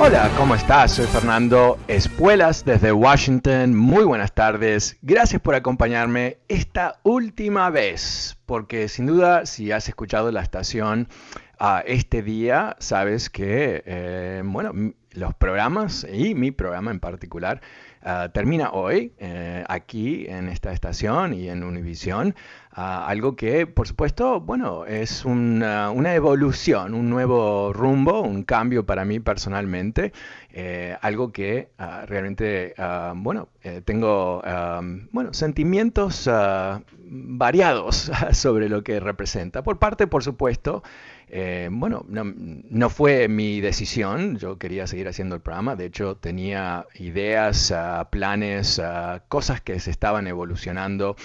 Hola, ¿cómo estás? Soy Fernando Espuelas desde Washington. Muy buenas tardes. Gracias por acompañarme esta última vez, porque sin duda si has escuchado la estación uh, este día, sabes que, eh, bueno, los programas y mi programa en particular uh, termina hoy eh, aquí en esta estación y en Univision. Algo que, por supuesto, bueno, es una, una, evolución, un nuevo rumbo, un cambio para mí personalmente, eh, algo que uh, realmente, uh, bueno, eh, tengo, bueno, sentimientos variados sobre lo que representa. Por parte, por supuesto, eh, bueno, no, no, fue mi decisión, yo quería seguir haciendo el programa, de hecho tenía ideas, planes, cosas que se estaban evolucionando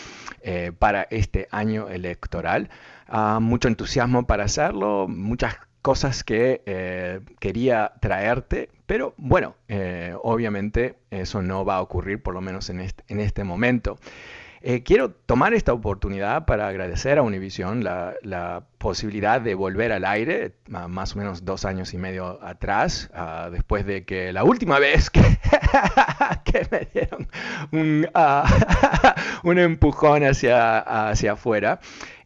para este año electoral, uh, mucho entusiasmo para hacerlo, muchas cosas que eh, quería traerte, pero bueno, eh, obviamente eso no va a ocurrir por lo menos en en este momento. Eh, quiero tomar esta oportunidad para agradecer a Univision la, la, posibilidad de volver al aire, más o menos dos años y medio atrás, uh, después de que la última vez que, me dieron un, uh, un empujón hacia, hacia afuera.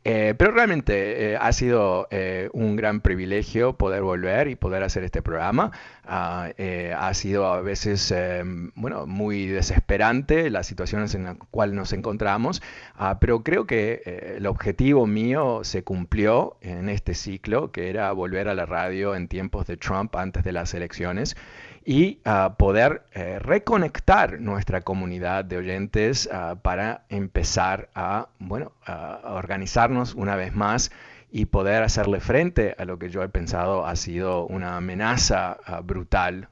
Eh, pero realmente eh, ha sido un gran privilegio poder volver y poder hacer este programa. Uh, ha sido a veces, em, bueno, muy desesperante las situaciones en las cuales nos encontramos, uh, pero creo que el objetivo mío se cumplió en este ciclo, que era volver a la radio en tiempos de Trump antes de las elecciones y uh, poder eh, reconectar nuestra comunidad de oyentes uh, para empezar a, bueno, a organizarnos una vez más y poder hacerle frente a lo que yo he pensado ha sido una amenaza uh, brutal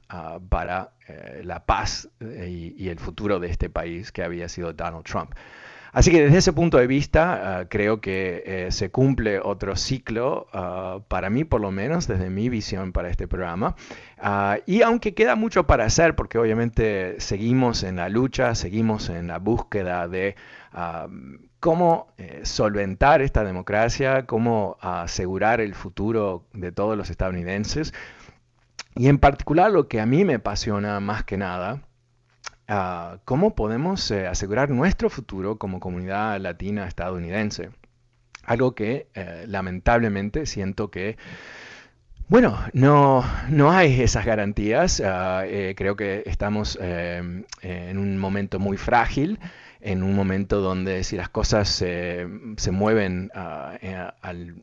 para eh, la paz eh, y, el futuro de este país que había sido Donald Trump. Así que desde ese punto de vista uh, creo que eh, se cumple otro ciclo, para mí por lo menos, desde mi visión para este programa. Y aunque queda mucho para hacer, porque obviamente seguimos en la lucha, seguimos en la búsqueda de cómo eh, solventar esta democracia, cómo asegurar el futuro de todos los estadounidenses. Y en particular lo que a mí me apasiona más que nada uh, cómo podemos eh, asegurar nuestro futuro como comunidad latina estadounidense. Algo que eh, lamentablemente siento que, bueno, no, no hay esas garantías. Eh, creo que estamos em, en un momento muy frágil en un momento donde si las cosas se mueven uh, al,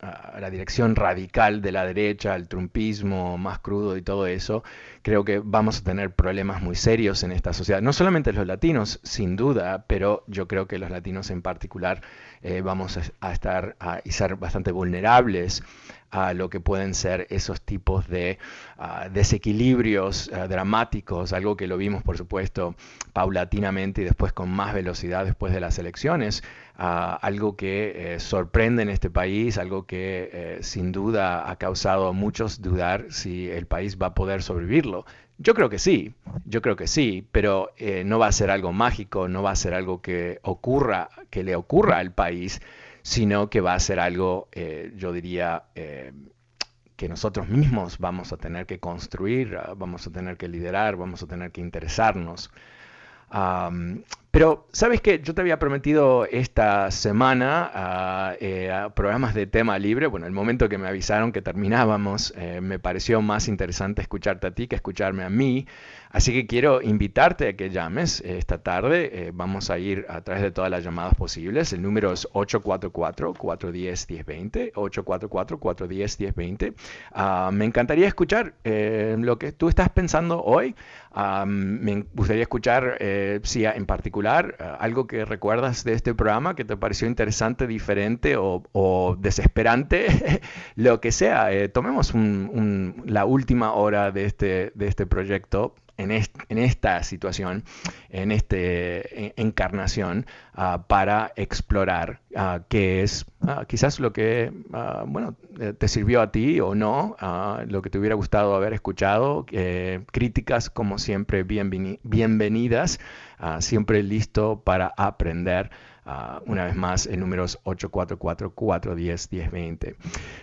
a la dirección radical de la derecha, al trumpismo más crudo y todo eso, creo que vamos a tener problemas muy serios en esta sociedad. No solamente los latinos, sin duda, pero yo creo que los latinos en particular eh, vamos a, estar a, y ser bastante vulnerables a lo que pueden ser esos tipos de ah, desequilibrios ah, dramáticos, algo que lo vimos por supuesto paulatinamente y después con más velocidad después de las elecciones, ah, algo que eh, sorprende en este país, algo que eh, sin duda ha causado a muchos dudar si el país va a poder sobrevivirlo. Yo creo que sí, yo creo que sí, pero eh, no va a ser algo mágico, no va a ser algo que ocurra, que le ocurra al país, sino que va a ser algo, eh, yo diría, eh, que nosotros mismos vamos a tener que construir, ah, vamos a tener que liderar, vamos a tener que interesarnos. Pero, ¿sabes qué? Yo te había prometido esta semana ah, eh, programas de tema libre. Bueno, el momento que me avisaron que terminábamos, me pareció más interesante escucharte a ti que escucharme a mí. Así que quiero invitarte a que llames esta tarde. Eh, vamos a ir a través de todas las llamadas posibles. El número es 844-410-1020. 844-410-1020. Ah, me encantaría escuchar eh, lo que tú estás pensando hoy. Ah, me gustaría escuchar eh, si en particular ah, algo que recuerdas de este programa que te pareció interesante, diferente o, desesperante, lo que sea. tomemos la última hora de este, de este proyecto en, esta situación, en esta encarnación, ah, para explorar uh, qué es ah, quizás lo que, bueno, eh, te sirvió a ti o no, lo que te hubiera gustado haber escuchado, eh, críticas como siempre bienvenidas, siempre listo para aprender. Una vez más, el número es 844-410-1020.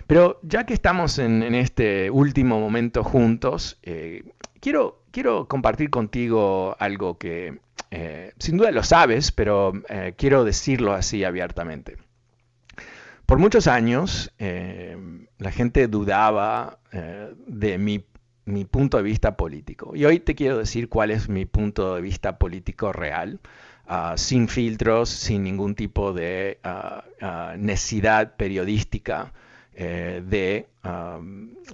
Pero ya que estamos en, este último momento juntos, eh, quiero quiero compartir contigo algo que eh, sin duda lo sabes, pero eh, quiero decirlo así abiertamente. Por muchos años la gente dudaba de mi, punto de vista político. Y hoy te quiero decir cuál es mi punto de vista político real, ah, sin filtros, sin ningún tipo de ah, ah, necesidad periodística eh, de,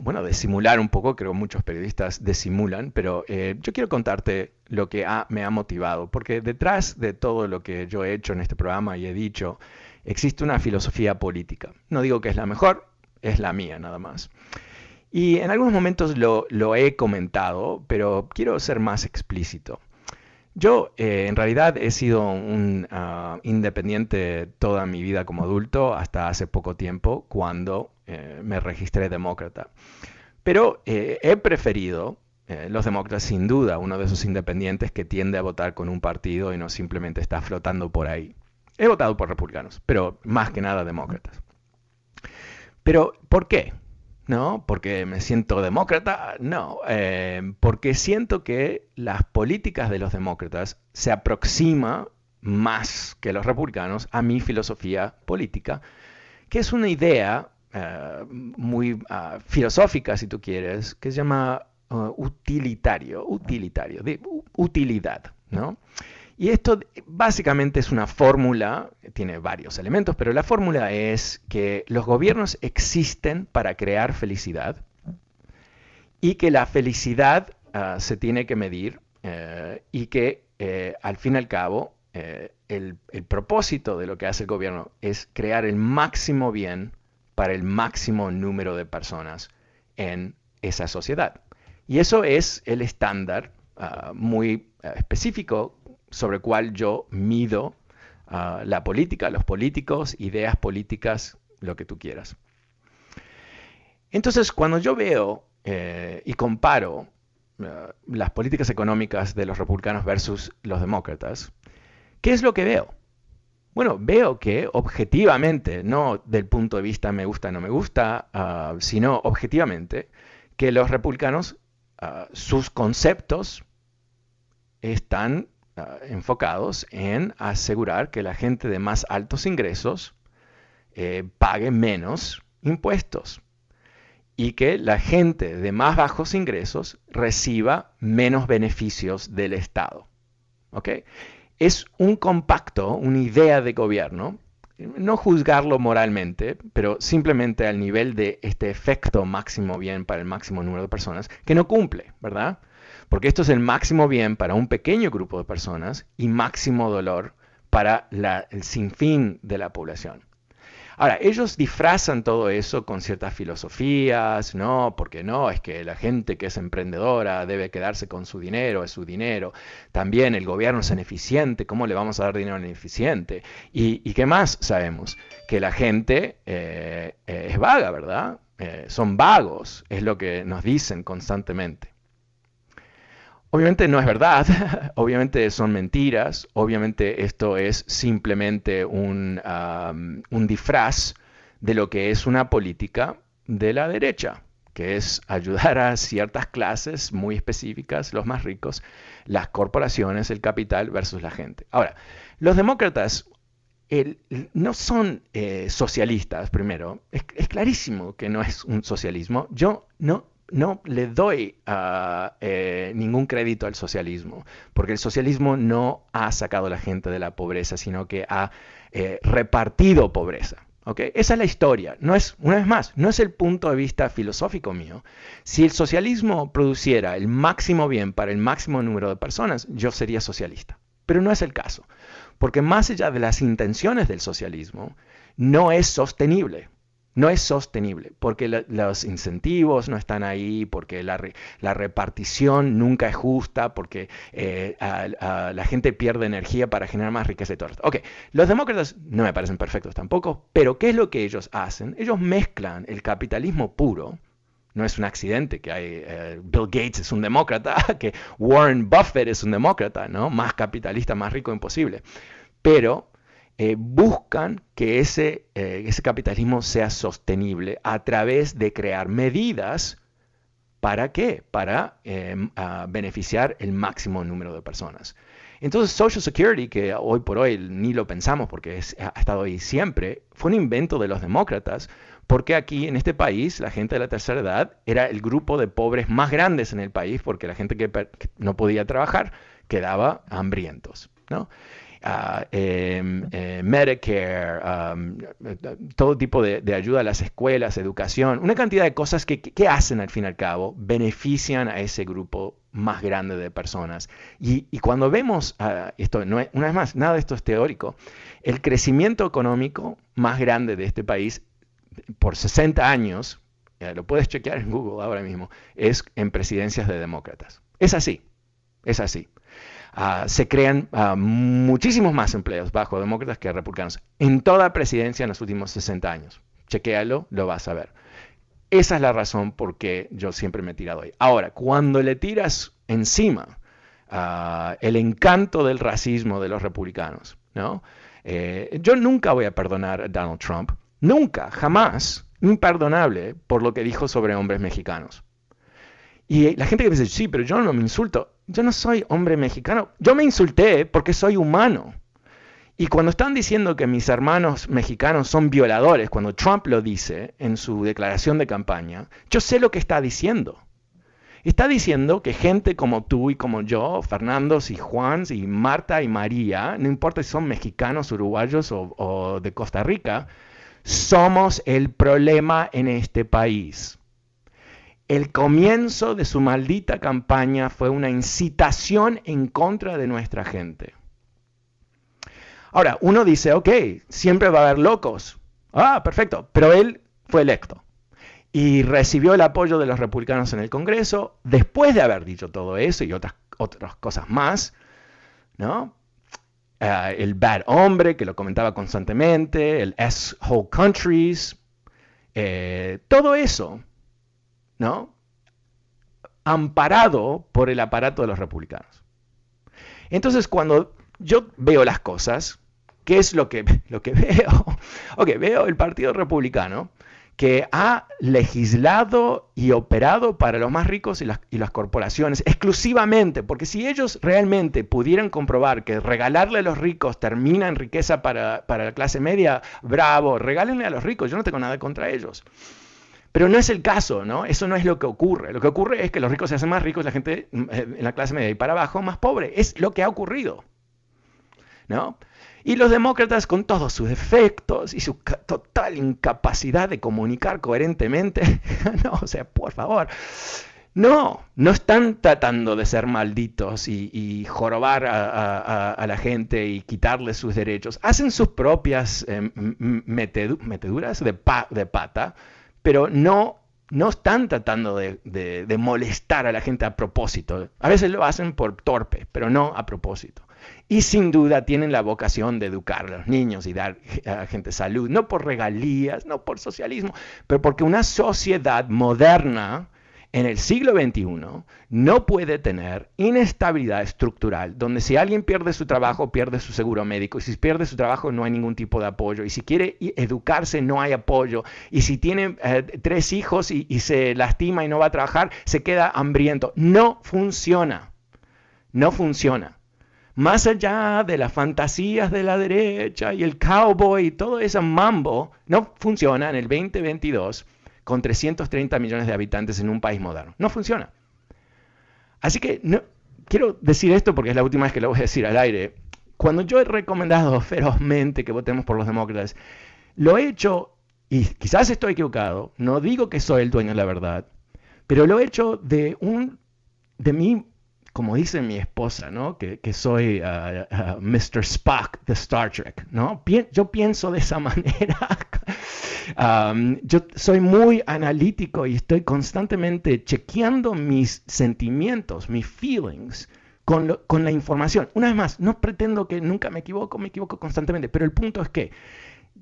bueno, de simular un poco, creo muchos periodistas desimulan, pero eh, yo quiero contarte lo que me ha motivado, porque detrás de todo lo que yo he hecho en este programa y he dicho, existe una filosofía política. No digo que es la mejor, es la mía nada más. Y en algunos momentos lo, lo he comentado, pero quiero ser más explícito. Yo eh, en realidad he sido un ah, independiente toda mi vida como adulto hasta hace poco tiempo cuando eh, me registré demócrata. Pero eh, he preferido los demócratas sin duda, uno de esos independientes que tiende a votar con un partido y no simplemente está flotando por ahí. He votado por republicanos, pero más que nada demócratas. Pero, ¿por qué? ¿No? Porque me siento demócrata, no, eh, porque siento que las políticas de los demócratas se aproxima más que los republicanos a mi filosofía política, que es una idea eh, muy ah, filosófica, si tú quieres, que se llama uh, utilitario, utilitario, utilidad, ¿no? Y esto básicamente es una fórmula, tiene varios elementos, pero la fórmula es que los gobiernos existen para crear felicidad y que la felicidad ah, se tiene que medir eh, y que eh, al fin y al cabo eh, el, el propósito de lo que hace el gobierno es crear el máximo bien para el máximo número de personas en esa sociedad. Y eso es el estándar ah, muy específico sobre el cual yo mido ah, la política, los políticos, ideas políticas, lo que tú quieras. Entonces, cuando yo veo eh, y comparo ah, las políticas económicas de los republicanos versus los demócratas, ¿qué es lo que veo? Bueno, veo que objetivamente, no del punto de vista me gusta, no me gusta, ah, sino objetivamente, que los republicanos, sus conceptos están Ah, enfocados en asegurar que la gente de más altos ingresos eh, pague menos impuestos y que la gente de más bajos ingresos reciba menos beneficios del Estado. Es un compacto, una idea de gobierno, no juzgarlo moralmente, pero simplemente al nivel de este efecto máximo bien para el máximo número de personas, que no cumple, ¿verdad? Porque esto es el máximo bien para un pequeño grupo de personas y máximo dolor para el sinfín de la población. Ahora, ellos disfrazan todo eso con ciertas filosofías, no, porque no, es que la gente que es emprendedora debe quedarse con su dinero, es su dinero. También el gobierno es ineficiente, ¿cómo le vamos a dar dinero a ineficiente? ¿Y, qué más sabemos? Que la gente eh, eh, es vaga, ¿verdad? Eh, son vagos, es lo que nos dicen constantemente. Obviamente no es verdad, obviamente son mentiras, obviamente esto es simplemente un, un, disfraz de lo que es una política de la derecha, que es ayudar a ciertas clases muy específicas, los más ricos, las corporaciones, el capital versus la gente. Ahora, los demócratas no son eh, socialistas, primero. Es, es, clarísimo que no es un socialismo. Yo no no le doy ah, eh, ningún crédito al socialismo, porque el socialismo no ha sacado a la gente de la pobreza, sino que ha eh, repartido pobreza. Esa es la historia. No es, una vez más, no es el punto de vista filosófico mío. Si el socialismo produciera el máximo bien para el máximo número de personas, yo sería socialista. Pero no es el caso, porque más allá de las intenciones del socialismo, no es sostenible no es sostenible, porque los incentivos no están ahí, porque la, repartición nunca es justa, porque eh, la gente pierde energía para generar más riqueza y todo esto. Ok, los demócratas no me parecen perfectos tampoco, pero ¿qué es lo que ellos hacen? Ellos mezclan el capitalismo puro, no es un accidente que hay, eh, Bill Gates es un demócrata, que Warren Buffett es un demócrata, ¿no? Más capitalista, más rico imposible. Pero eh, buscan que ese, eh, ese capitalismo sea sostenible a través de crear medidas ¿Para qué? Para em, beneficiar el máximo número de personas. Entonces, Social Security, que hoy por hoy ni lo pensamos porque ha estado ahí siempre, fue un invento de los demócratas, porque aquí en este país la gente de la tercera edad era el grupo de pobres más grandes en el país, porque la gente que no podía trabajar quedaba hambrientos. ¿no? Uh, eh, Medicare, todo tipo de, ayuda a las escuelas, educación, una cantidad de cosas que, hacen al fin y al cabo, benefician a ese grupo más grande de personas. Y, cuando vemos uh, esto, una vez más, nada de esto es teórico, el crecimiento económico más grande de este país por 60 años, lo puedes chequear en Google ahora mismo, es en presidencias de demócratas. Es así, es así. Ah, se crean ah, muchísimos más empleos bajo demócratas que republicanos en toda presidencia en los últimos 60 años. Chequéalo, lo vas a ver. Esa es la razón por qué yo siempre me he tirado ahí. Ahora, cuando le tiras encima ah, el encanto del racismo de los republicanos, ¿no? Eh, yo nunca voy a perdonar a Donald Trump, nunca, jamás, imperdonable por lo que dijo sobre hombres mexicanos. Y la gente que dice, sí, pero yo no me insulto. Yo no soy hombre mexicano. Yo me insulté porque soy humano. Y cuando están diciendo que mis hermanos mexicanos son violadores, cuando Trump lo dice en su declaración de campaña, yo sé lo que está diciendo. Está diciendo que gente como tú y como yo, Fernando y Juan y Marta y María, no importa si son mexicanos, uruguayos o, o de Costa Rica, somos el problema en este país. El comienzo de su maldita campaña fue una incitación en contra de nuestra gente. Ahora, uno dice, ok, siempre va a haber locos. Ah, perfecto, pero él fue electo y recibió el apoyo de los republicanos en el Congreso después de haber dicho todo eso y otras, otras cosas más, ¿no? Ah, el bad hombre que lo comentaba constantemente, el S whole countries, eh, todo eso ¿no? Amparado por el aparato de los republicanos. Entonces, cuando yo veo las cosas, ¿qué es lo que, lo que veo? Ok, veo el Partido Republicano que ha legislado y operado para los más ricos y las, corporaciones exclusivamente, porque si ellos realmente pudieran comprobar que regalarle a los ricos termina en riqueza para, para la clase media, bravo, regálenle a los ricos, yo no tengo nada contra ellos. Pero no es el caso, ¿no? Eso no es lo que ocurre. Lo que ocurre es que los ricos se hacen más ricos, la gente mm, eh, en la clase media y para abajo más pobre. Es lo que ha ocurrido, ¿no? Y los demócratas, con todos sus defectos y su total incapacidad de comunicar coherentemente, no, o sea, por favor, No, no están tratando de ser malditos y, jorobar a, la gente y quitarles sus derechos. Hacen sus propias eh, meteduras de, de, pata, pero no, no están tratando de, molestar a la gente a propósito. A veces lo hacen por torpe, pero no a propósito. Y sin duda tienen la vocación de educar a los niños y dar a gente salud, no por regalías, no por socialismo, pero porque una sociedad moderna en el siglo XXI no puede tener inestabilidad estructural, donde si alguien pierde su trabajo, pierde su seguro médico, y si pierde su trabajo no hay ningún tipo de apoyo, y si quiere educarse no hay apoyo, y si tiene eh, tres hijos y, y se lastima y no va a trabajar, se queda hambriento. No funciona, no funciona. Más allá de las fantasías de la derecha y el cowboy y todo ese mambo, no funciona en el 2022 con 330 millones de habitantes en un país moderno. No funciona. Así que no, quiero decir esto porque es la última vez que lo voy a decir al aire. Cuando yo he recomendado ferozmente que votemos por los demócratas, lo he hecho, y quizás estoy equivocado, no digo que soy el dueño de la verdad, pero lo he hecho de un de mí como dice mi esposa, ¿no? que, soy uh, uh, Mr. Spock de Star Trek. ¿no? yo pienso de esa manera. Um, yo soy muy analítico y estoy constantemente chequeando mis sentimientos, mis feelings. Con, con la información. Una vez más, no pretendo que nunca me equivoco, me equivoco constantemente, pero el punto es que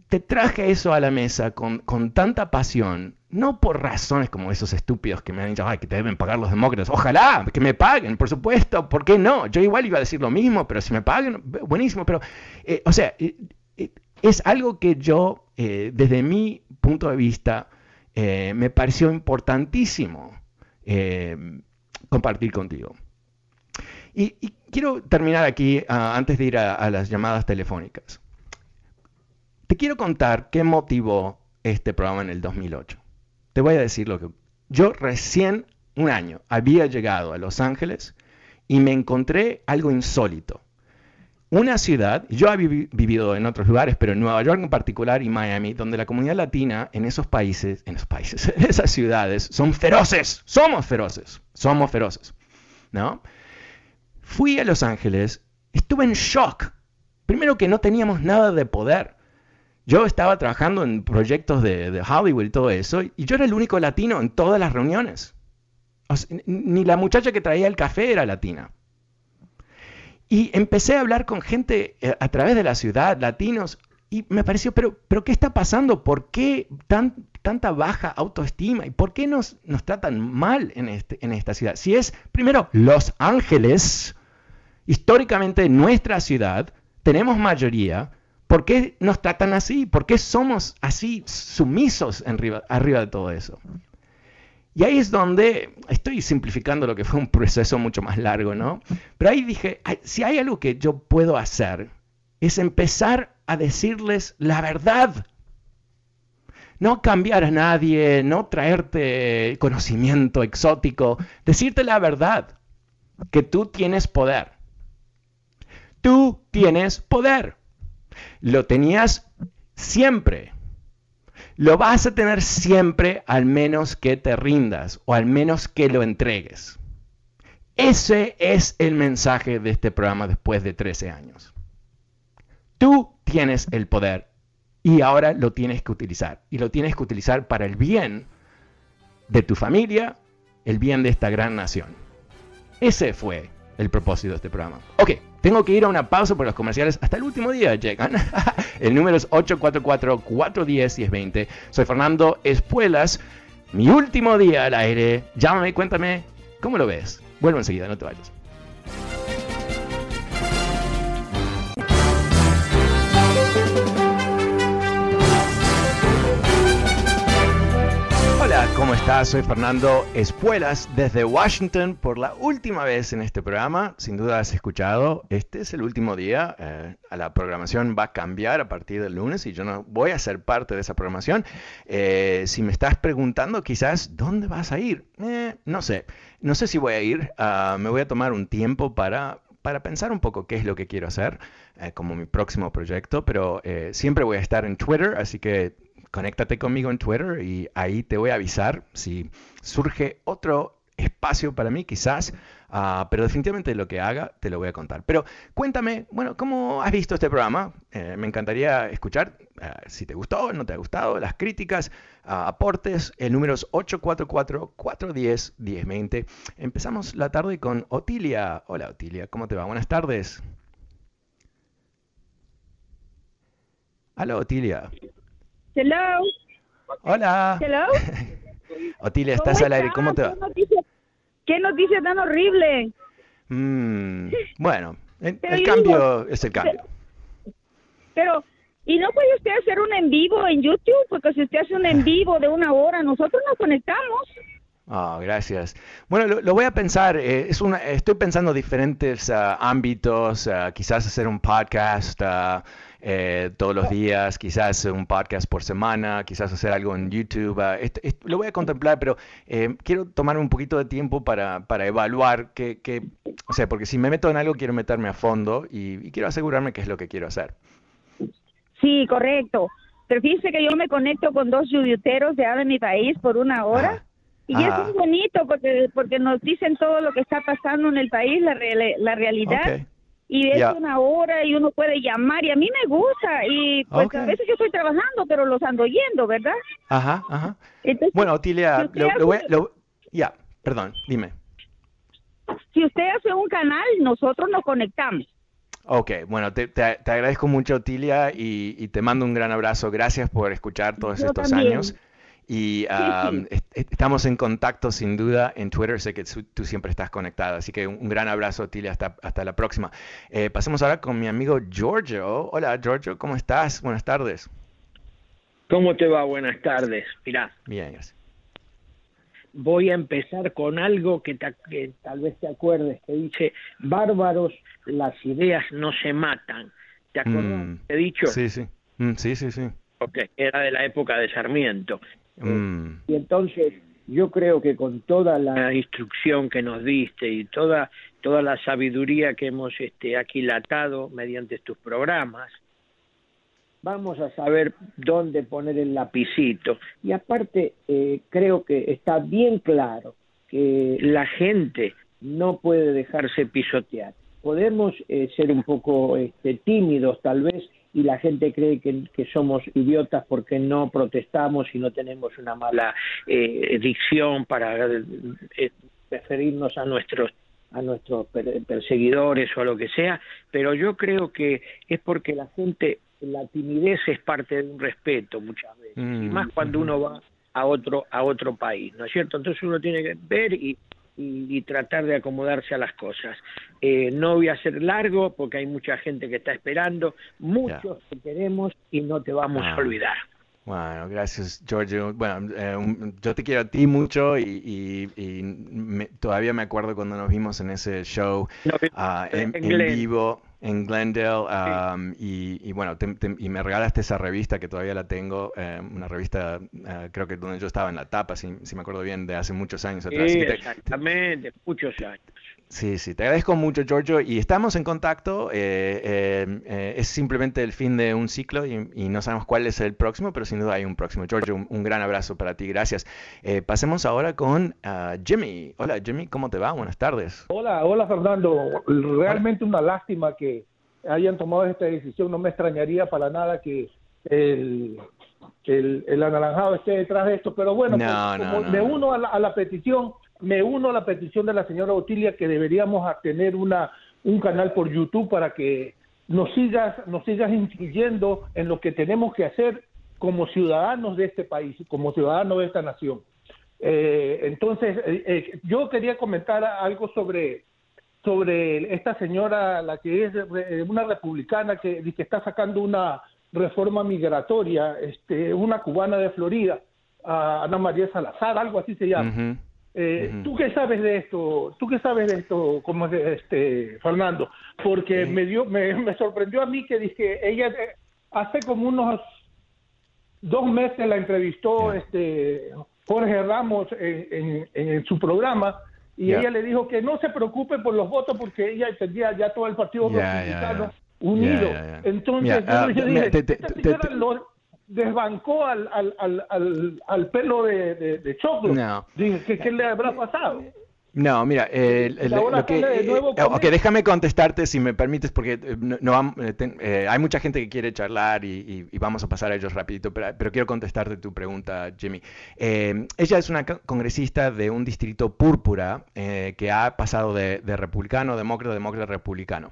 te traje eso a la mesa con, con, tanta pasión, no por razones como esos estúpidos que me han dicho, ay, que te deben pagar los demócratas. Ojalá, que me paguen, por supuesto, ¿por qué no? Yo igual iba a decir lo mismo, pero si me paguen, buenísimo, pero, eh, o sea, eh, eh, es algo que yo, desde mi punto de vista, me pareció importantísimo compartir contigo. Y, quiero terminar aquí ah, antes de ir a las llamadas telefónicas. Te quiero contar qué motivó este programa en el 2008. Te voy a decir lo que... Yo recién un año había llegado a Los Ángeles y me encontré algo insólito. Una ciudad, yo he vivido en otros lugares, pero en Nueva York en particular y Miami, donde la comunidad latina en esos países, en esos países, en esas ciudades, son feroces, somos feroces, somos feroces, ¿no? Fui a Los Ángeles, estuve en shock. Primero que no teníamos nada de poder. Yo estaba trabajando en proyectos de, Hollywood y todo eso, y yo era el único latino en todas las reuniones. ni la muchacha que traía el café era latina. Y empecé a hablar con gente eh, a través de la ciudad, latinos, y me pareció, pero, pero ¿qué está pasando? ¿Por qué tan, tanta baja autoestima? ¿Y por qué nos, nos tratan mal en, este, en esta ciudad? Si es, primero, Los Ángeles, históricamente nuestra ciudad, tenemos mayoría, ¿Por qué nos tratan así? ¿Por qué somos así sumisos arriba, arriba de todo eso? Y ahí es donde estoy simplificando lo que fue un proceso mucho más largo, ¿no? Pero ahí dije, si hay algo que yo puedo hacer, es empezar a decirles la verdad. No cambiar a nadie, no traerte conocimiento exótico, decirte la verdad, que tú tienes poder. Tú tienes poder. Lo tenías siempre. Lo vas a tener siempre al menos que te rindas o al menos que lo entregues. Ese es el mensaje de este programa después de 13 años. Tú tienes el poder y ahora lo tienes que utilizar. Y lo tienes que utilizar para el bien de tu familia, el bien de esta gran nación. Ese fue el propósito de este programa. Ok, tengo que ir a una pausa por los comerciales. Hasta el último día llegan. el número es 844-410-1020. Soy Fernando Espuelas. Mi último día al aire. Llámame, cuéntame cómo lo ves. Vuelvo enseguida, no te vayas. ¿Cómo estás? Soy Fernando Espuelas desde Washington por la última vez en este programa. Sin duda has escuchado, este es el último día. Eh, la programación va a cambiar a partir del lunes y yo no voy a ser parte de esa programación. Eh, si me estás preguntando quizás, ¿dónde vas a ir? Eh, no sé, no sé si voy a ir. Ah, me voy a tomar un tiempo para, para pensar un poco qué es lo que quiero hacer como mi próximo proyecto, pero siempre voy a estar en Twitter, así que conéctate conmigo en Twitter y ahí te voy a avisar si surge otro espacio para mí, quizás, ah, pero definitivamente lo que haga te lo voy a contar. Pero cuéntame, bueno, ¿cómo has visto este programa? Eh, me encantaría escuchar ah, si te gustó, no te ha gustado, las críticas, ah, aportes. El número es 844-410-1020. Empezamos la tarde con Otilia. Hola Otilia, ¿cómo te va? Buenas tardes. Hola Otilia. Hello. Hola. Hello. Otilia, estás al aire, ¿cómo te va? ¿Qué noticia, tan horrible? Mm, bueno, el, cambio es el cambio. Pero, ¿y no puede usted hacer un en vivo en YouTube? Porque si usted hace un en vivo de una hora, nosotros nos conectamos. Ah, gracias. Bueno, lo, voy a pensar. Eh, es una, estoy pensando diferentes ah, ámbitos, ah, quizás hacer un podcast ah, eh, todos los días, quizás un podcast por semana, quizás hacer algo en YouTube. lo voy a contemplar, pero eh, quiero tomar un poquito de tiempo para, para evaluar qué, qué, o sea, porque si me meto en algo quiero meterme a fondo y, quiero asegurarme qué es lo que quiero hacer. Sí, correcto. Pero fíjese que yo me conecto con dos yuteros de de mi país por una hora. Y es muy bonito porque porque nos dicen todo lo que está pasando en el país, la, la realidad. Y es una hora y uno puede llamar y a mí me gusta y pues a veces yo estoy trabajando pero los ando oyendo, ¿verdad? Ajá, ajá. bueno, Otilia, ya, perdón, dime. Si usted hace un canal, nosotros nos conectamos. Ok, bueno, te, te, agradezco mucho, Otilia, y, te mando un gran abrazo. Gracias por escuchar todos estos años. Y estamos en contacto sin duda en Twitter, sé que tú siempre estás conectada, así que un, gran abrazo, Tilia, hasta, hasta la próxima. Eh, pasemos ahora con mi amigo Giorgio. Hola, Giorgio, ¿cómo estás? Buenas tardes. ¿Cómo te va? Buenas tardes. Mirá. Bien, gracias. Voy a empezar con algo que, tal vez te acuerdes, que dice, bárbaros, las ideas no se matan. ¿Te acuerdas? Mm. he dicho? Sí, sí. Mm, sí, sí, sí. Ok, era de la época de Sarmiento. Mm. Y entonces yo creo que con toda la instrucción que nos diste y toda toda la sabiduría que hemos este, aquilatado mediante tus programas, vamos a saber dónde poner el lapicito. Y aparte, eh, creo que está bien claro que la gente no puede dejarse pisotear. Podemos eh, ser un poco este, tímidos tal vez y la gente cree que, somos idiotas porque no protestamos y no tenemos una mala eh, dicción para eh, referirnos a nuestros a nuestros perseguidores o a lo que sea, pero yo creo que es porque la gente, la timidez es parte de un respeto muchas veces, y mm, más cuando uno va a otro a otro país, ¿no es cierto? Entonces uno tiene que ver y y, tratar de acomodarse a las cosas. Eh, no voy a ser largo porque hay mucha gente que está esperando, muchos que queremos y no te vamos a olvidar. Bueno, gracias, Giorgio. Bueno, eh, yo te quiero a ti mucho y, todavía me acuerdo cuando nos vimos en ese show ah, en, vivo en Glendale um, y, bueno, y me regalaste esa revista que todavía la tengo, eh, una revista uh, creo que donde yo estaba en la tapa, si, si, me acuerdo bien, de hace muchos años atrás. Sí, exactamente, muchos años. Sí, sí, te agradezco mucho, Giorgio, y estamos en contacto. Eh, eh, eh, es simplemente el fin de un ciclo y, no sabemos cuál es el próximo, pero sin duda hay un próximo. Giorgio, un, gran abrazo para ti, gracias. pasemos ahora con ah, Jimmy. Hola, Jimmy, ¿cómo te va? Buenas tardes. Hola, hola, Fernando. Realmente una lástima que hayan tomado esta decisión. No me extrañaría para nada que el, el, anaranjado esté detrás de esto, pero bueno, pues, me uno a la petición me uno a la petición de la señora Otilia que deberíamos tener una, un canal por YouTube para que nos sigas, nos sigas influyendo en lo que tenemos que hacer como ciudadanos de este país, como ciudadanos de esta nación. Eh, entonces, eh, eh, yo quería comentar algo sobre, sobre esta señora, la que es una republicana que, que está sacando una reforma migratoria, este, una cubana de Florida, Ana María Salazar, algo así se llama. Eh, ¿Tú qué sabes de esto? ¿Tú qué sabes de esto, como este Fernando? Porque me dio, me, sorprendió a mí que dije ella eh, hace como unos dos meses la entrevistó este Jorge Ramos en, su programa y ella le dijo que no se preocupe por los votos porque ella entendía ya todo el partido republicano unido. Entonces yo, dije, desbancó al, al, al, al, pelo de, de, Choclo. Dije, ¿qué, ¿qué, le habrá pasado? No, mira, eh, lo que, eh, déjame contestarte si me permites, porque eh, no, hay mucha gente que quiere charlar y, vamos a pasar a ellos rapidito, pero, quiero contestarte tu pregunta, Jimmy. ella es una congresista de un distrito púrpura que ha pasado de, republicano, demócrata, demócrata, republicano.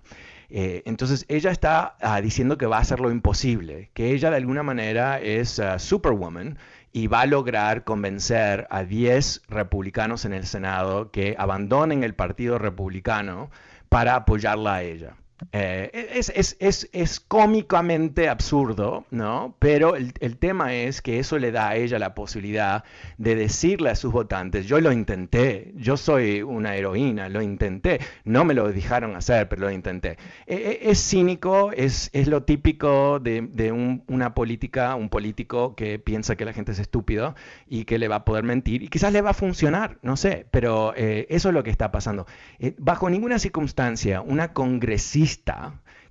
entonces ella está ah, diciendo que va a hacer lo imposible, que ella de alguna manera es uh, superwoman y va a lograr convencer a 10 republicanos en el Senado que abandonen el Partido Republicano para apoyarla a ella. Eh, es, es, es, es, cómicamente absurdo, ¿no? Pero el, el, tema es que eso le da a ella la posibilidad de decirle a sus votantes, yo lo intenté, yo soy una heroína, lo intenté, no me lo dejaron hacer, pero lo intenté. E, e, es cínico, es, lo típico de, de un, una política, un político que piensa que la gente es estúpido y que le va a poder mentir y quizás le va a funcionar, no sé, pero eh, eso es lo que está pasando. Eh, bajo ninguna circunstancia, una congresista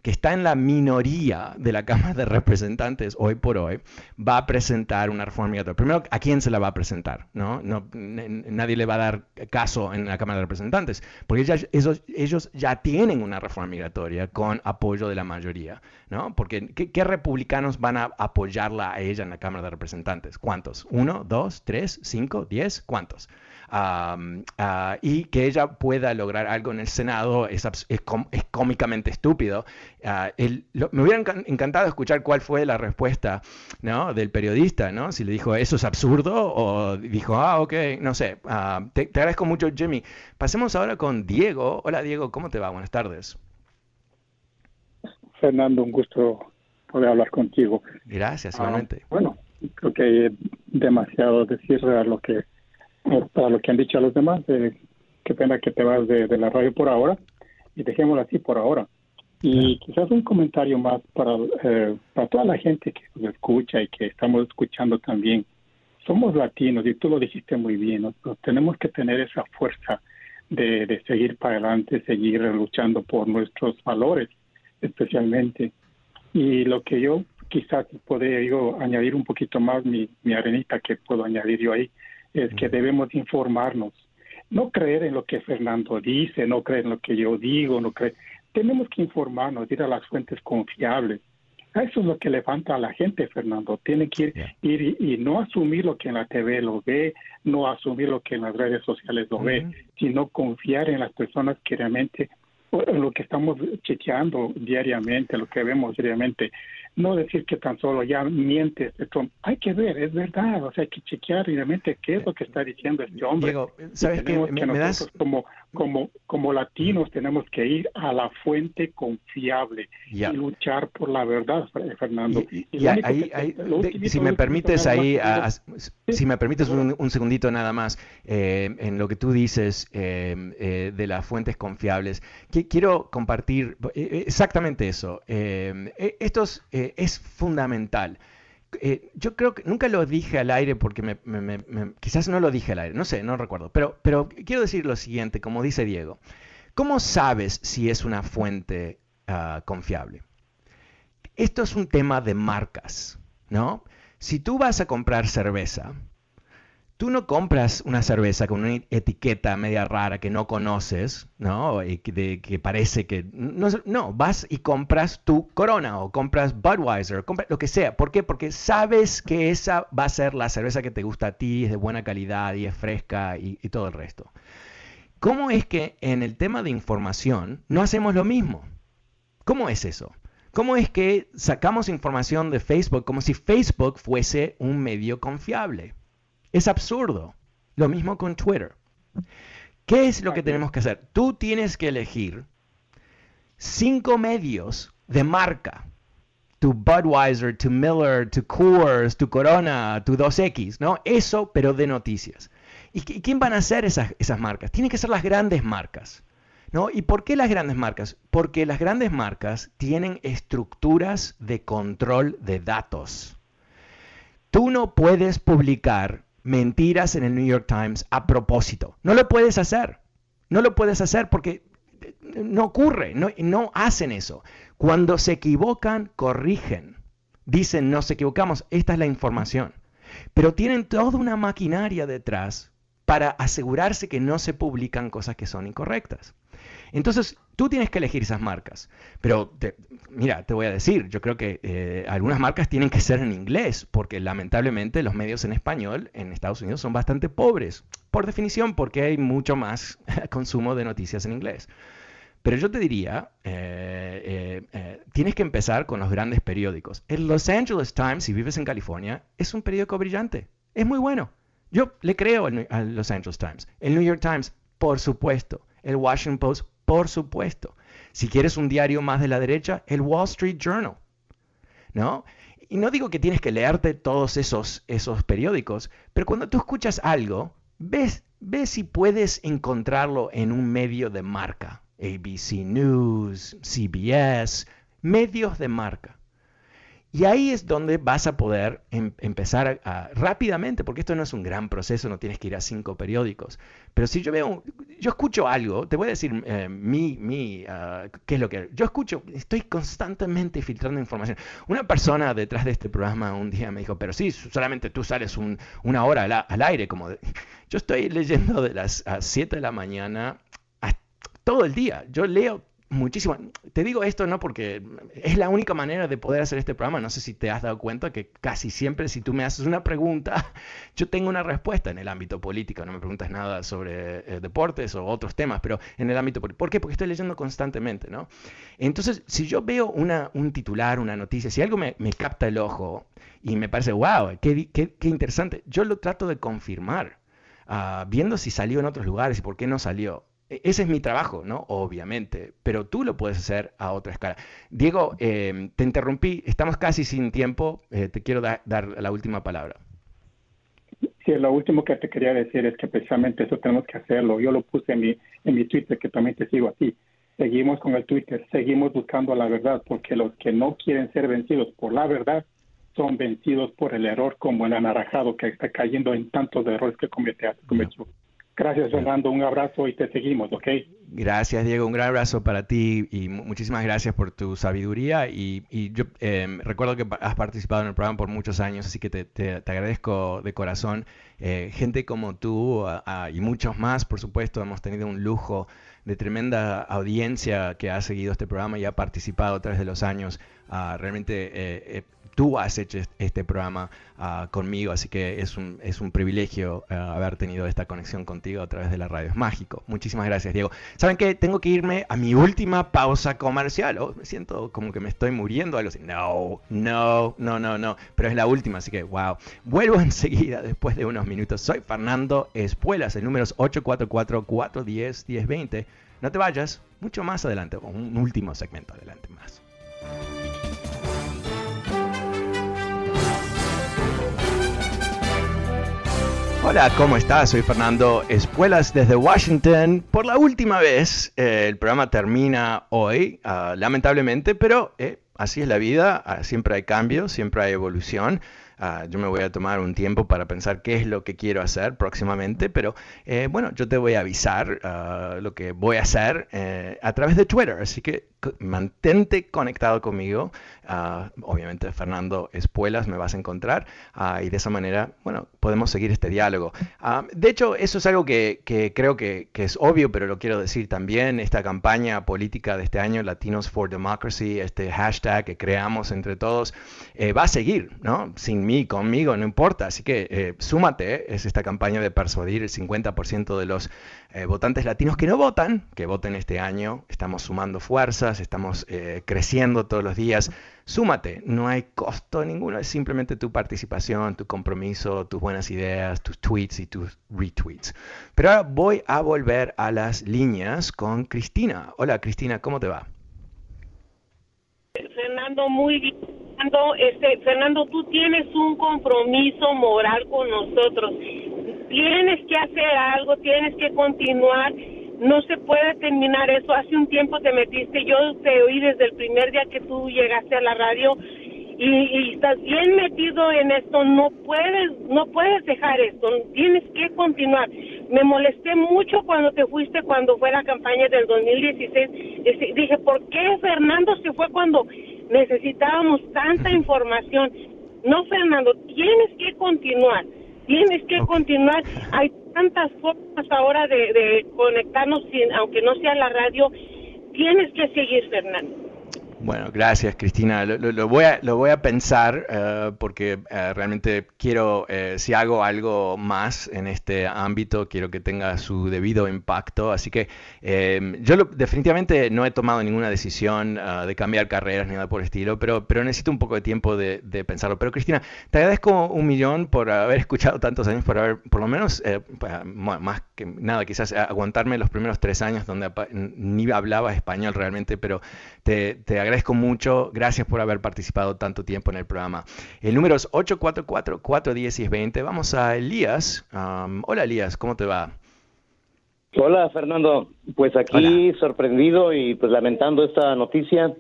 que está en la minoría de la Cámara de Representantes hoy por hoy, va a presentar una reforma migratoria. Primero, ¿a quién se la va a presentar? ¿No? no nadie le va a dar caso en la Cámara de Representantes, porque ellos, ya tienen una reforma migratoria con apoyo de la mayoría. ¿no? Porque ¿qué, republicanos van a apoyarla a ella en la Cámara de Representantes? ¿Cuántos? ¿Uno, dos, tres, cinco, diez? ¿Cuántos? Ah, y que ella pueda lograr algo en el Senado es, es, cómicamente estúpido. Ah, me hubiera encantado escuchar cuál fue la respuesta ¿no? del periodista, ¿no? si le dijo eso es absurdo o dijo, ah, ok, no sé. Ah, te, agradezco mucho, Jimmy. Pasemos ahora con Diego. Hola, Diego, ¿cómo te va? Buenas tardes. Fernando, un gusto poder hablar contigo. Gracias, igualmente. bueno, creo que hay demasiado decir a lo que para lo que han dicho a los demás, eh, qué pena que te vas de, la radio por ahora y dejémoslo así por ahora. Y quizás un comentario más para, eh, para toda la gente que nos escucha y que estamos escuchando también. Somos latinos y tú lo dijiste muy bien, tenemos que tener esa fuerza de, de seguir para adelante, seguir luchando por nuestros valores, especialmente. Y lo que yo quizás podría yo añadir un poquito más, mi, mi arenita que puedo añadir yo ahí, es que debemos informarnos, no creer en lo que Fernando dice, no creer en lo que yo digo, no creer. Tenemos que informarnos, ir a las fuentes confiables. Eso es lo que levanta a la gente, Fernando. Tiene que ir, y, no asumir lo que en la TV lo ve, no asumir lo que en las redes sociales lo ve, sino confiar en las personas que realmente, en lo que estamos chequeando diariamente, lo que vemos diariamente, no decir que tan solo ya miente este Trump. Hay que ver, es verdad, o sea, hay que chequear realmente qué es lo que está diciendo este hombre. Diego, ¿sabes qué? Me, das... como, como, como latinos tenemos que ir a la fuente confiable y luchar por la verdad, Fernando. Y, ahí, si me permites ahí, si me permites un, segundito nada más, eh, en lo que tú dices eh, eh, de las fuentes confiables, quiero compartir exactamente eso. estos es fundamental. Eh, yo creo que nunca lo dije al aire porque quizás no lo dije al aire, no sé, no recuerdo, pero, pero quiero decir lo siguiente, como dice Diego, ¿cómo sabes si es una fuente ah, confiable? Esto es un tema de marcas, ¿no? Si tú vas a comprar cerveza, Tú no compras una cerveza con una etiqueta media rara que no conoces, ¿no? Y que, parece que... No, vas y compras tu Corona o compras Budweiser, compras lo que sea. ¿Por qué? Porque sabes que esa va a ser la cerveza que te gusta a ti, es de buena calidad y es fresca y todo el resto. ¿Cómo es que en el tema de información no hacemos lo mismo? ¿Cómo es eso? ¿Cómo es que sacamos información de Facebook como si Facebook fuese un medio confiable? Es absurdo. Lo mismo con Twitter. ¿Qué es lo que tenemos que hacer? Tú tienes que elegir cinco medios de marca. Tu Budweiser, tu Miller, tu Coors, tu Corona, tu 2X, ¿no? Eso, pero de noticias. ¿Y quién van a ser esas, esas marcas? Tienen que ser las grandes marcas. ¿No? ¿Y por qué las grandes marcas? Porque las grandes marcas tienen estructuras de control de datos. Tú no puedes publicar mentiras en el New York Times a propósito. No lo puedes hacer. No lo puedes hacer porque no ocurre, no, no hacen eso. Cuando se equivocan, corrigen. Dicen, nos equivocamos, esta es la información. Pero tienen toda una maquinaria detrás para asegurarse que no se publican cosas que son incorrectas. Entonces, tú tienes que elegir esas marcas. Pero, mira, te voy a decir, yo creo que eh, algunas marcas tienen que ser en inglés, porque lamentablemente los medios en español en Estados Unidos son bastante pobres, por definición, porque hay mucho más consumo de noticias en inglés. Pero yo te diría, eh, eh, tienes que empezar con los grandes periódicos. El Los Angeles Times, si vives en California, es un periódico brillante. Es muy bueno. Yo le creo al Los Angeles Times. El New York Times, por supuesto. El Washington Post, por supuesto. Si quieres un diario más de la derecha, el Wall Street Journal. ¿No? Y no digo que tienes que leerte todos esos, esos periódicos, pero cuando tú escuchas algo, ves, ves si puedes encontrarlo en un medio de marca. ABC News, CBS, medios de marca. Y ahí es donde vas a poder em, empezar rápidamente, porque esto no es un gran proceso, no tienes que ir a cinco periódicos. Pero si yo veo, yo escucho algo, te voy a decir eh, mi, mi ah, qué es lo que yo escucho, estoy constantemente filtrando información. Una persona detrás de este programa un día me dijo, pero sí, solamente tú sales una hora al, aire, como yo estoy leyendo de las 7 de la mañana todo el día. Yo leo muchísimo. Te digo esto no porque es la única manera de poder hacer este programa. No sé si te has dado cuenta que casi siempre si tú me haces una pregunta, yo tengo una respuesta en el ámbito político. No me preguntas nada sobre eh, deportes o otros temas, pero en el ámbito político. ¿Por qué? Porque estoy leyendo constantemente, ¿no? Entonces, si yo veo una, un titular, una noticia, si algo me, capta el ojo y me parece, wow, qué, qué, interesante, yo lo trato de confirmar. Ah, viendo si salió en otros lugares y por qué no salió. E-, ese es mi trabajo, ¿no? Obviamente, pero tú lo puedes hacer a otra escala. Diego, em, te interrumpí, estamos casi sin tiempo, eh, te quiero dar la última palabra. Sí, lo último que te quería decir es que precisamente eso tenemos que hacerlo. Yo lo puse en mi, en mi Twitter, que también te sigo así. Seguimos con el Twitter, seguimos buscando la verdad, porque los que no quieren ser vencidos por la verdad son vencidos por el error, como el anaranjado que está cayendo en tantos errores que cometió. Gracias, Fernando. Un abrazo y te seguimos, ¿ok? Gracias, Diego. Un gran abrazo para ti y muchísimas gracias por tu sabiduría. Y, yo em, recuerdo que has participado en el programa por muchos años, así que te, agradezco de corazón. Eh, gente como tú y muchos más, por supuesto, hemos tenido un lujo de tremenda audiencia que ha seguido este programa y ha participado a través de los años. Ah, realmente eh, eh, tú has hecho este programa ah, conmigo, así que es un, es un privilegio ah, haber tenido esta conexión contigo a través de la radio. Es mágico. Muchísimas gracias, Diego. ¿Saben qué? Tengo que irme a mi última pausa comercial. Oh, me siento como que me estoy muriendo, algo así. No, no, no, no, no. Pero es la última, así que wow. Vuelvo enseguida después de unos minutos. Soy Fernando Espuelas. El número es 844-410-1020. No te vayas, mucho más adelante, un último segmento adelante más. Hola, ¿cómo estás? Soy Fernando Espuelas desde Washington. Por la última vez, eh, el programa termina hoy, ah, lamentablemente, pero eh, así es la vida, ah, siempre hay cambios, siempre hay evolución. Ah, yo me voy a tomar un tiempo para pensar qué es lo que quiero hacer próximamente, pero eh, bueno, yo te voy a avisar lo que voy a hacer a través de Twitter, así que mantente conectado conmigo. Uh, obviamente Fernando Espuelas me vas a encontrar y de esa manera, bueno, podemos seguir este diálogo. de hecho, eso es algo que, que creo que, que, es obvio, pero lo quiero decir también, esta campaña política de este año, Latinos for Democracy, este hashtag que creamos entre todos, eh, va a seguir, ¿no? Sin mí, conmigo, no importa. Así que eh, súmate, es esta campaña de persuadir el 50% de los eh, votantes latinos que no votan, que voten este año. Estamos sumando fuerzas, estamos eh, creciendo todos los días. Súmate, no hay costo ninguno, es simplemente tu participación, tu compromiso, tus buenas ideas, tus tweets y tus retweets. Pero ahora voy a volver a las líneas con Cristina. Hola Cristina, ¿cómo te va? Fernando, muy bien. Este, Fernando, tú tienes un compromiso moral con nosotros. Tienes que hacer algo, tienes que continuar. No se puede terminar eso. Hace un tiempo te metiste, yo te oí desde el primer día que tú llegaste a la radio y, y, estás bien metido en esto, no puedes, no puedes dejar esto, tienes que continuar. Me molesté mucho cuando te fuiste, cuando fue la campaña del 2016. Dije, ¿por qué Fernando se fue cuando necesitábamos tanta información? No, Fernando, tienes que continuar, tienes que continuar. Hay tantas formas ahora de, de conectarnos, sin, aunque no sea la radio. Tienes que seguir, Fernando. Bueno, gracias Cristina. Lo, voy, a, pensar eh, porque eh, realmente quiero, eh, si hago algo más en este ámbito, quiero que tenga su debido impacto. Así que yo definitivamente no he tomado ninguna decisión de cambiar carreras ni nada por el estilo, pero, pero necesito un poco de tiempo de, pensarlo. Pero Cristina, te agradezco un millón por haber escuchado tantos años, por haber, por lo menos, más que nada, quizás aguantarme los primeros tres años donde ni hablaba español realmente, pero te, te agradezco mucho. Gracias por haber participado tanto tiempo en el programa. El número es 844-410-20. Vamos a Elías. hola Elías, ¿cómo te va? Hola Fernando, pues aquí sorprendido y pues lamentando esta noticia.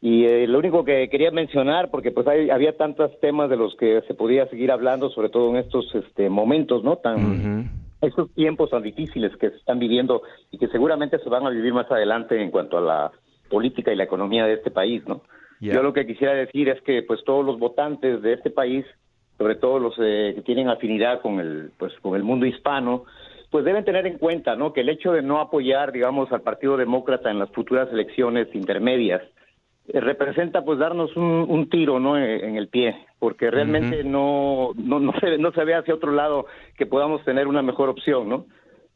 Y eh, lo único que quería mencionar, porque pues había tantos temas de los que se podía seguir hablando, sobre todo en estos este, momentos, ¿no? Tan, estos tiempos tan difíciles que se están viviendo y que seguramente se van a vivir más adelante en cuanto a la política y la economía de este país, ¿no? Yo lo que quisiera decir es que pues todos los votantes de este país, sobre todo los eh, que tienen afinidad con el pues con el mundo hispano, pues deben tener en cuenta, ¿no? Que el hecho de no apoyar, digamos, al Partido Demócrata en las futuras elecciones intermedias eh, representa pues darnos un, tiro, ¿no? En, el pie, porque realmente no no no se no se ve hacia otro lado que podamos tener una mejor opción, ¿no?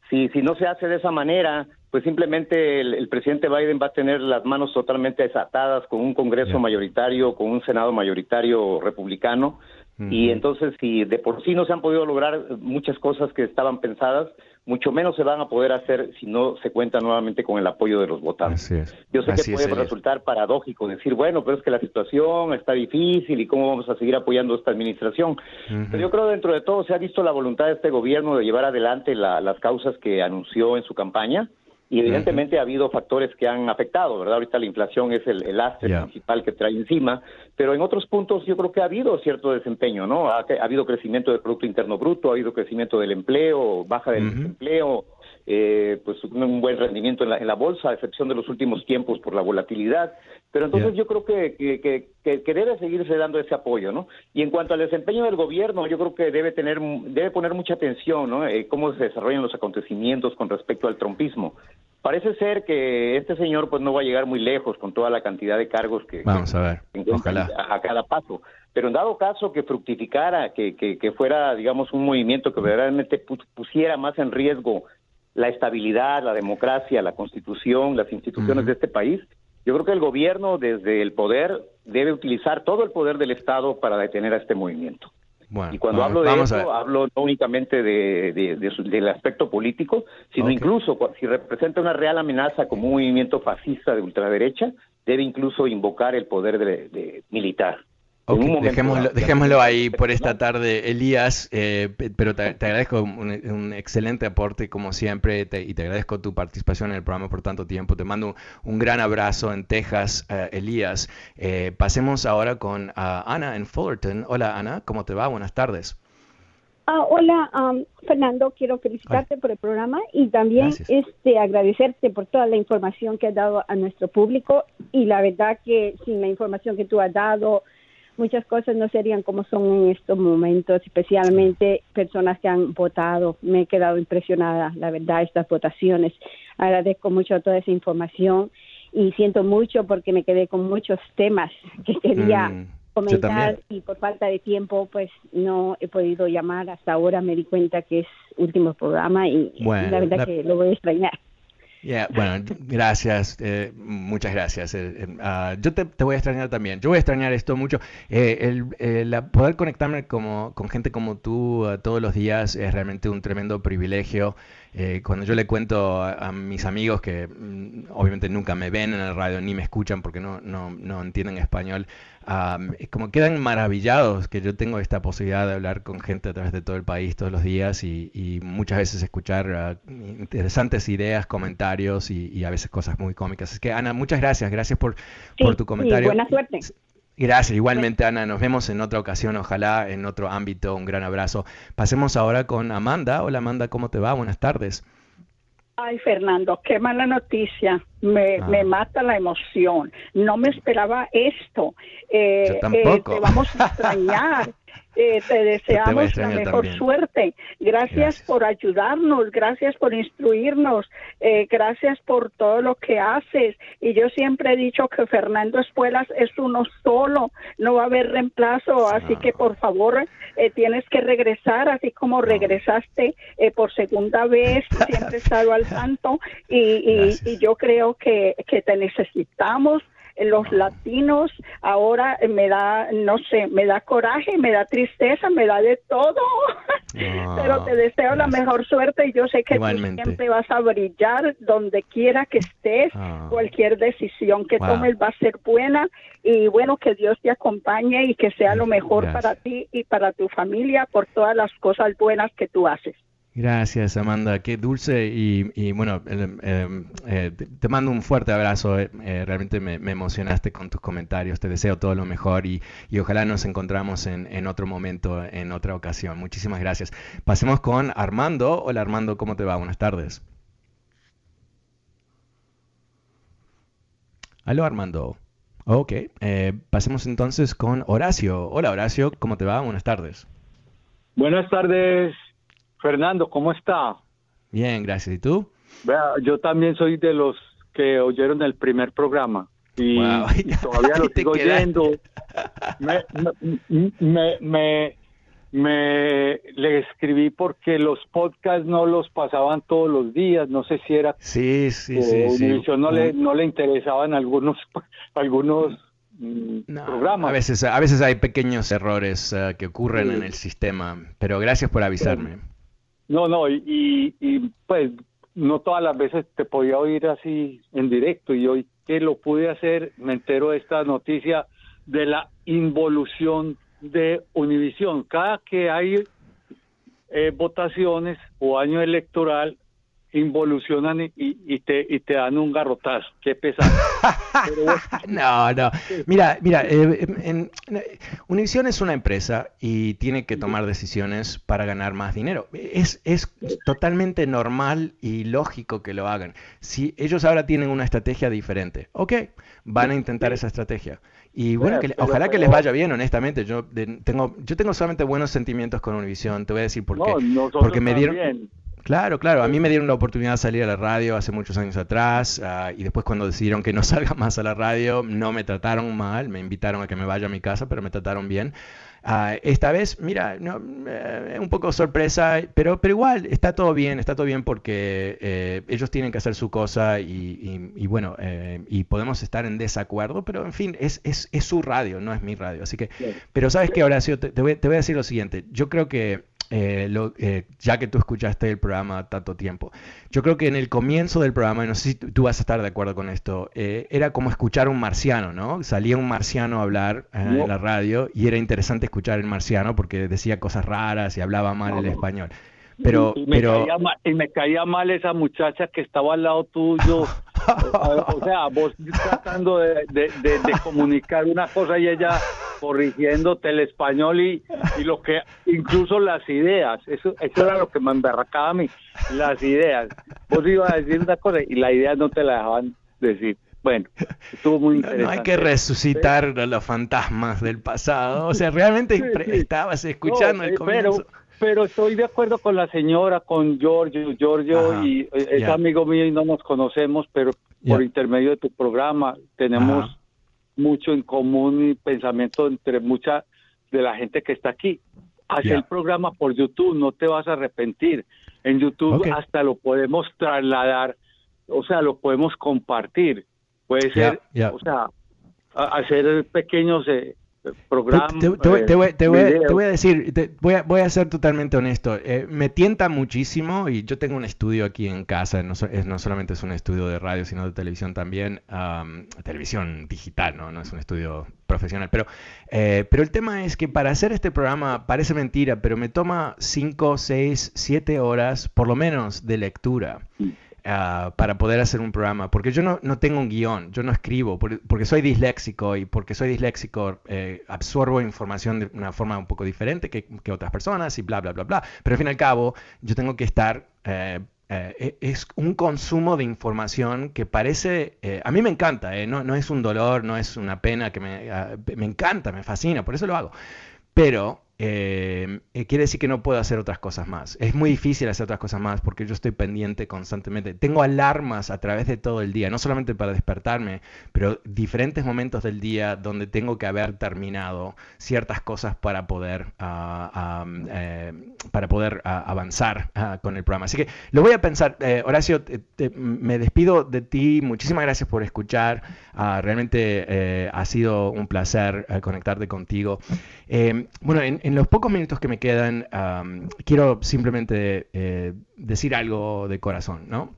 Si si no se hace de esa manera, pues simplemente el, presidente Biden va a tener las manos totalmente desatadas con un Congreso mayoritario, con un Senado mayoritario republicano. Y entonces, si de por sí no se han podido lograr muchas cosas que estaban pensadas, mucho menos se van a poder hacer si no se cuenta nuevamente con el apoyo de los votantes. Yo sé que puede resultar paradójico decir, bueno, pero es que la situación está difícil y cómo vamos a seguir apoyando esta administración. Pero yo creo dentro de todo se ha visto la voluntad de este gobierno de llevar adelante las causas que anunció en su campaña y evidentemente ha habido factores que han afectado, ¿verdad? Ahorita la inflación es el, el principal que trae encima, pero en otros puntos yo creo que ha habido cierto desempeño, ¿no? Ha, habido crecimiento del Producto Interno Bruto, ha habido crecimiento del empleo, baja del desempleo, eh, pues un buen rendimiento en la, en la bolsa, a excepción de los últimos tiempos por la volatilidad. Pero entonces yo creo que, que, que, debe seguirse dando ese apoyo, ¿no? Y en cuanto al desempeño del gobierno, yo creo que debe tener, debe poner mucha atención, ¿no? Eh, cómo se desarrollan los acontecimientos con respecto al trompismo. Parece ser que este señor pues no va a llegar muy lejos con toda la cantidad de cargos que, Vamos a ver, ojalá. A, cada paso. Pero en dado caso que fructificara, que, que, que fuera, digamos, un movimiento que verdaderamente pusiera más en riesgo la estabilidad, la democracia, la constitución, las instituciones de este país, yo creo que el gobierno desde el poder debe utilizar todo el poder del Estado para detener a este movimiento. y cuando hablo de eso, hablo no únicamente de, del aspecto político, sino incluso si representa una real amenaza como un movimiento fascista de ultraderecha, debe incluso invocar el poder de militar dejémoslo, ahí por esta tarde, Elías, eh, pero te, agradezco un, excelente aporte como siempre y te agradezco tu participación en el programa por tanto tiempo. Te mando un, gran abrazo en Texas, eh, Elías. Eh, pasemos ahora con Ana en Fullerton. Hola Ana, ¿cómo te va? Buenas tardes. Ah, hola, Fernando, quiero felicitarte por el programa y también este agradecerte por toda la información que has dado a nuestro público y la verdad que sin la información que tú has dado, muchas cosas no serían como son en estos momentos, especialmente personas que han votado. Me he quedado impresionada, la verdad, estas votaciones. Agradezco mucho toda esa información y siento mucho porque me quedé con muchos temas que quería mm, comentar y por falta de tiempo pues no he podido llamar. Hasta ahora me di cuenta que es último programa y la verdad que lo voy a extrañar bueno, gracias, eh, muchas gracias. Eh, eh, ah, yo te, voy a extrañar también. Yo voy a extrañar esto mucho. el, poder conectarme como, con gente como tú todos los días es realmente un tremendo privilegio. Cuando yo le cuento a, mis amigos que mm, obviamente nunca me ven en el radio ni me escuchan porque no, no, no entienden español, como quedan maravillados que yo tengo esta posibilidad de hablar con gente a través de todo el país todos los días y, muchas veces escuchar ah, interesantes ideas, comentarios y, a veces cosas muy cómicas. Es que Ana, muchas gracias, gracias por, por tu comentario. buena suerte. Gracias, igualmente Ana, nos vemos en otra ocasión, ojalá en otro ámbito, un gran abrazo. Pasemos ahora con Amanda. Hola Amanda, ¿cómo te va? Buenas tardes. Ay, Fernando, qué mala noticia. Me, ah. me mata la emoción. No me esperaba esto. Eh, Yo tampoco. Eh, te vamos a extrañar. Eh, te deseamos la mejor suerte. Gracias, por ayudarnos, gracias por instruirnos, eh, gracias por todo lo que haces. Y yo siempre he dicho que Fernando Espuelas es uno solo, no va a haber reemplazo, así que por favor eh, tienes que regresar, así como regresaste por segunda vez, siempre he estado al tanto y, y, yo creo que, que te necesitamos los latinos ahora me da, no sé, me da coraje, me da tristeza, me da de todo. Pero te deseo la mejor suerte y yo sé que tú siempre vas a brillar donde quiera que estés. Ah. Cualquier decisión que tomes va a ser buena y bueno, que Dios te acompañe y que sea lo mejor para ti y para tu familia por todas las cosas buenas que tú haces. Gracias, Amanda. Qué dulce y, bueno, eh, te mando un fuerte abrazo. Eh, eh, realmente me, emocionaste con tus comentarios. Te deseo todo lo mejor y, ojalá nos encontramos en, otro momento, en otra ocasión. Muchísimas gracias. Pasemos con Armando. Hola, Armando, ¿cómo te va? Buenas tardes. Aló, Armando. Ok, pasemos entonces con Horacio. Hola, Horacio, ¿cómo te va? Buenas tardes. Buenas tardes, Fernando, ¿cómo está? Bien, gracias. ¿Y tú? yo también soy de los que oyeron el primer programa y, todavía lo sigo oyendo. Me, me, me, le escribí porque los podcasts no los pasaban todos los días, no sé si era sí, sí, sí, no le no le interesaban algunos algunos mm, programas. A veces a veces hay pequeños errores eh, que ocurren en el sistema, pero gracias por avisarme. No, no, y, y, pues no todas las veces te podía oír así en directo y hoy que lo pude hacer me entero de esta noticia de la involución de Univisión. Cada que hay eh, votaciones o año electoral, involucionan y, y, te, y te dan un garrotazo. Qué pesado. no, no. Mira, mira, eh, en, Univision es una empresa y tiene que tomar decisiones para ganar más dinero. Es, es totalmente normal y lógico que lo hagan. Si ellos ahora tienen una estrategia diferente, ok, van a intentar esa estrategia. Y bueno, que, ojalá que les vaya bien, honestamente. Yo tengo, yo tengo solamente buenos sentimientos con Univision. Te voy a decir por qué. Porque me dieron, Claro, claro. A mí me dieron la oportunidad de salir a la radio hace muchos años atrás ah, y después cuando decidieron que no salga más a la radio, no me trataron mal, me invitaron a que me vaya a mi casa, pero me trataron bien. Ah, esta vez, mira, no, eh, un poco sorpresa, pero, pero igual está todo bien, está todo bien porque eh, ellos tienen que hacer su cosa y, bueno, eh, y podemos estar en desacuerdo, pero en fin, es, es, es, su radio, no es mi radio. Así que, pero sabes que, Horacio, te, voy, te voy a decir lo siguiente, yo creo que eh, eh, ya que tú escuchaste el programa tanto tiempo. Yo creo que en el comienzo del programa, y no sé si tú vas a estar de acuerdo con esto, eh, era como escuchar a un marciano, ¿no? Salía un marciano a hablar en la radio y era interesante escuchar el marciano porque decía cosas raras y hablaba mal el español. Pero, y, me pero... Caía mal, y me caía mal esa muchacha que estaba al lado tuyo. o sea, vos tratando de, de, comunicar una cosa y ella corrigiéndote el español y, y, lo que, incluso las ideas, eso, eso era lo que me emberracaba a mí, las ideas. Vos ibas a decir una cosa y la idea no te la dejaban decir. Bueno, estuvo muy interesante. No, hay que resucitar los fantasmas del pasado. O sea, realmente estabas escuchando el comienzo pero estoy de acuerdo con la señora, con Giorgio. Giorgio y eh, es amigo mío y no nos conocemos, pero por intermedio de tu programa tenemos mucho en común y pensamiento entre mucha de la gente que está aquí. Haz el programa por YouTube, no te vas a arrepentir. En YouTube hasta lo podemos trasladar, o sea, lo podemos compartir. Puede ser, o sea, hacer pequeños eh, programa. Te, voy, a decir, voy a, voy, a, ser totalmente honesto. Eh, me tienta muchísimo y yo tengo un estudio aquí en casa. No, es, no solamente es un estudio de radio, sino de televisión también. televisión digital, ¿no? No es un estudio profesional. Pero, eh, pero el tema es que para hacer este programa parece mentira, pero me toma 5, 6, 7 horas por lo menos de lectura. Mm. Ah, para poder hacer un programa, porque yo no, no tengo un guion, yo no escribo, porque, soy disléxico y porque soy disléxico eh, absorbo información de una forma un poco diferente que, que, otras personas y bla, bla, bla, bla. Pero al fin y al cabo, yo tengo que estar... Eh, eh, e, es un consumo de información que parece, a mí me encanta, no, no, es un dolor, no es una pena, que me, ah, me encanta, me fascina, por eso lo hago. Pero eh, eh, quiere decir que no puedo hacer otras cosas más. Es muy difícil hacer otras cosas más porque yo estoy pendiente constantemente. Tengo alarmas a través de todo el día, no solamente para despertarme, pero diferentes momentos del día donde tengo que haber terminado ciertas cosas para poder, ah, ah, eh, para poder ah, avanzar con el programa. Así que lo voy a pensar. Horacio, me despido de ti. Muchísimas gracias por escuchar. realmente ha sido un placer conectarte contigo. bueno, en, en los pocos minutos que me quedan, quiero simplemente eh, decir algo de corazón, ¿no?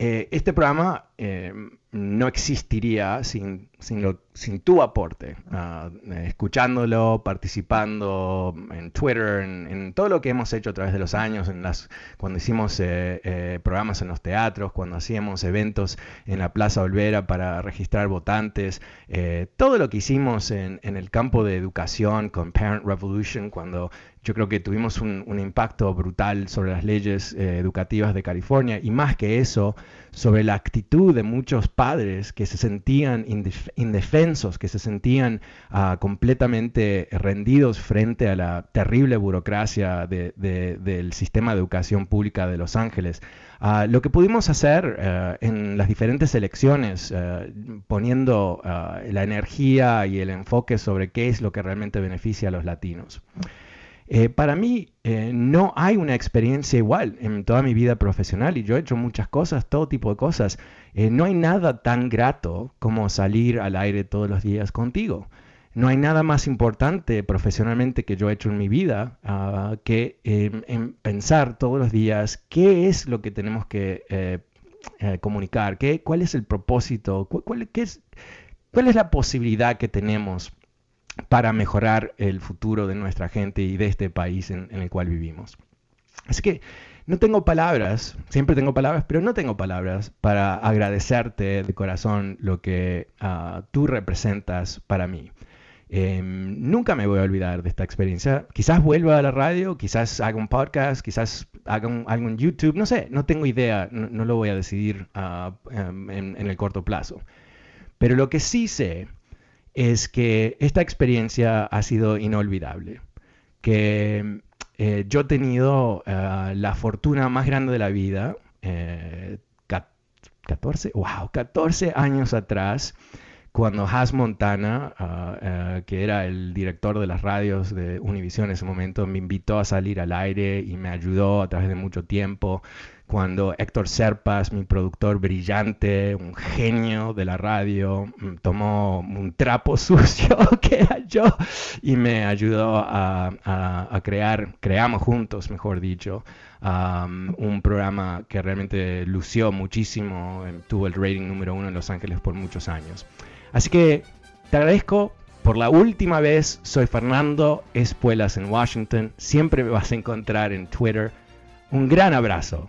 Eh, este programa eh, no existiría sin, sin, tu aporte, ah, escuchándolo, participando en Twitter, en, todo lo que hemos hecho a través de los años, en las, cuando hicimos eh, eh, programas en los teatros, cuando hacíamos eventos en la Plaza Olvera para registrar votantes, eh, todo lo que hicimos en, en, el campo de educación con Parent Revolution, cuando yo creo que tuvimos un, impacto brutal sobre las leyes educativas de California y más que eso, sobre la actitud de muchos padres que se sentían indefensos, que se sentían ah, completamente rendidos frente a la terrible burocracia del sistema de educación pública de Los Ángeles. Ah, lo que pudimos hacer eh, en las diferentes elecciones, eh, poniendo ah, la energía y el enfoque sobre qué es lo que realmente beneficia a los latinos. Eh, para mí eh, no hay una experiencia igual en toda mi vida profesional y yo he hecho muchas cosas, todo tipo de cosas. Eh, no hay nada tan grato como salir al aire todos los días contigo. No hay nada más importante profesionalmente que yo he hecho en mi vida ah, que em, pensar todos los días qué es lo que tenemos que comunicar, qué, cuál es el propósito, cuál, es, cuál es la posibilidad que tenemos para mejorar el futuro de nuestra gente y de este país en, el cual vivimos. Así que no tengo palabras, siempre tengo palabras, pero no tengo palabras para agradecerte de corazón lo que ah, tú representas para mí. Em, nunca me voy a olvidar de esta experiencia. Quizás vuelva a la radio, quizás haga un podcast, quizás haga algo en YouTube, no sé, no tengo idea, no, lo voy a decidir ah, em, en el corto plazo. Pero lo que sí sé es que esta experiencia ha sido inolvidable, que eh, yo he tenido eh, la fortuna más grande de la vida, 14, eh, wow, 14 años atrás, cuando Has Montana, ah, que era el director de las radios de Univision en ese momento, me invitó a salir al aire y me ayudó a través de mucho tiempo cuando Héctor Serpas, mi productor brillante, un genio de la radio, mm, tomó un trapo sucio que era yo y me ayudó a, crear, creamos juntos, mejor dicho, un programa que realmente lució muchísimo, em, tuvo el rating número uno en Los Ángeles por muchos años. Así que te agradezco por la última vez, soy Fernando Espuelas en Washington. Siempre me vas a encontrar en Twitter. Un gran abrazo.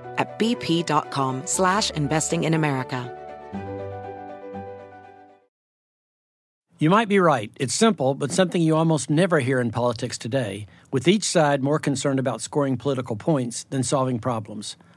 at bp.com slash investing in America. You might be right. It's simple, but something you almost never hear in politics today, with each side more concerned about scoring political points than solving problems.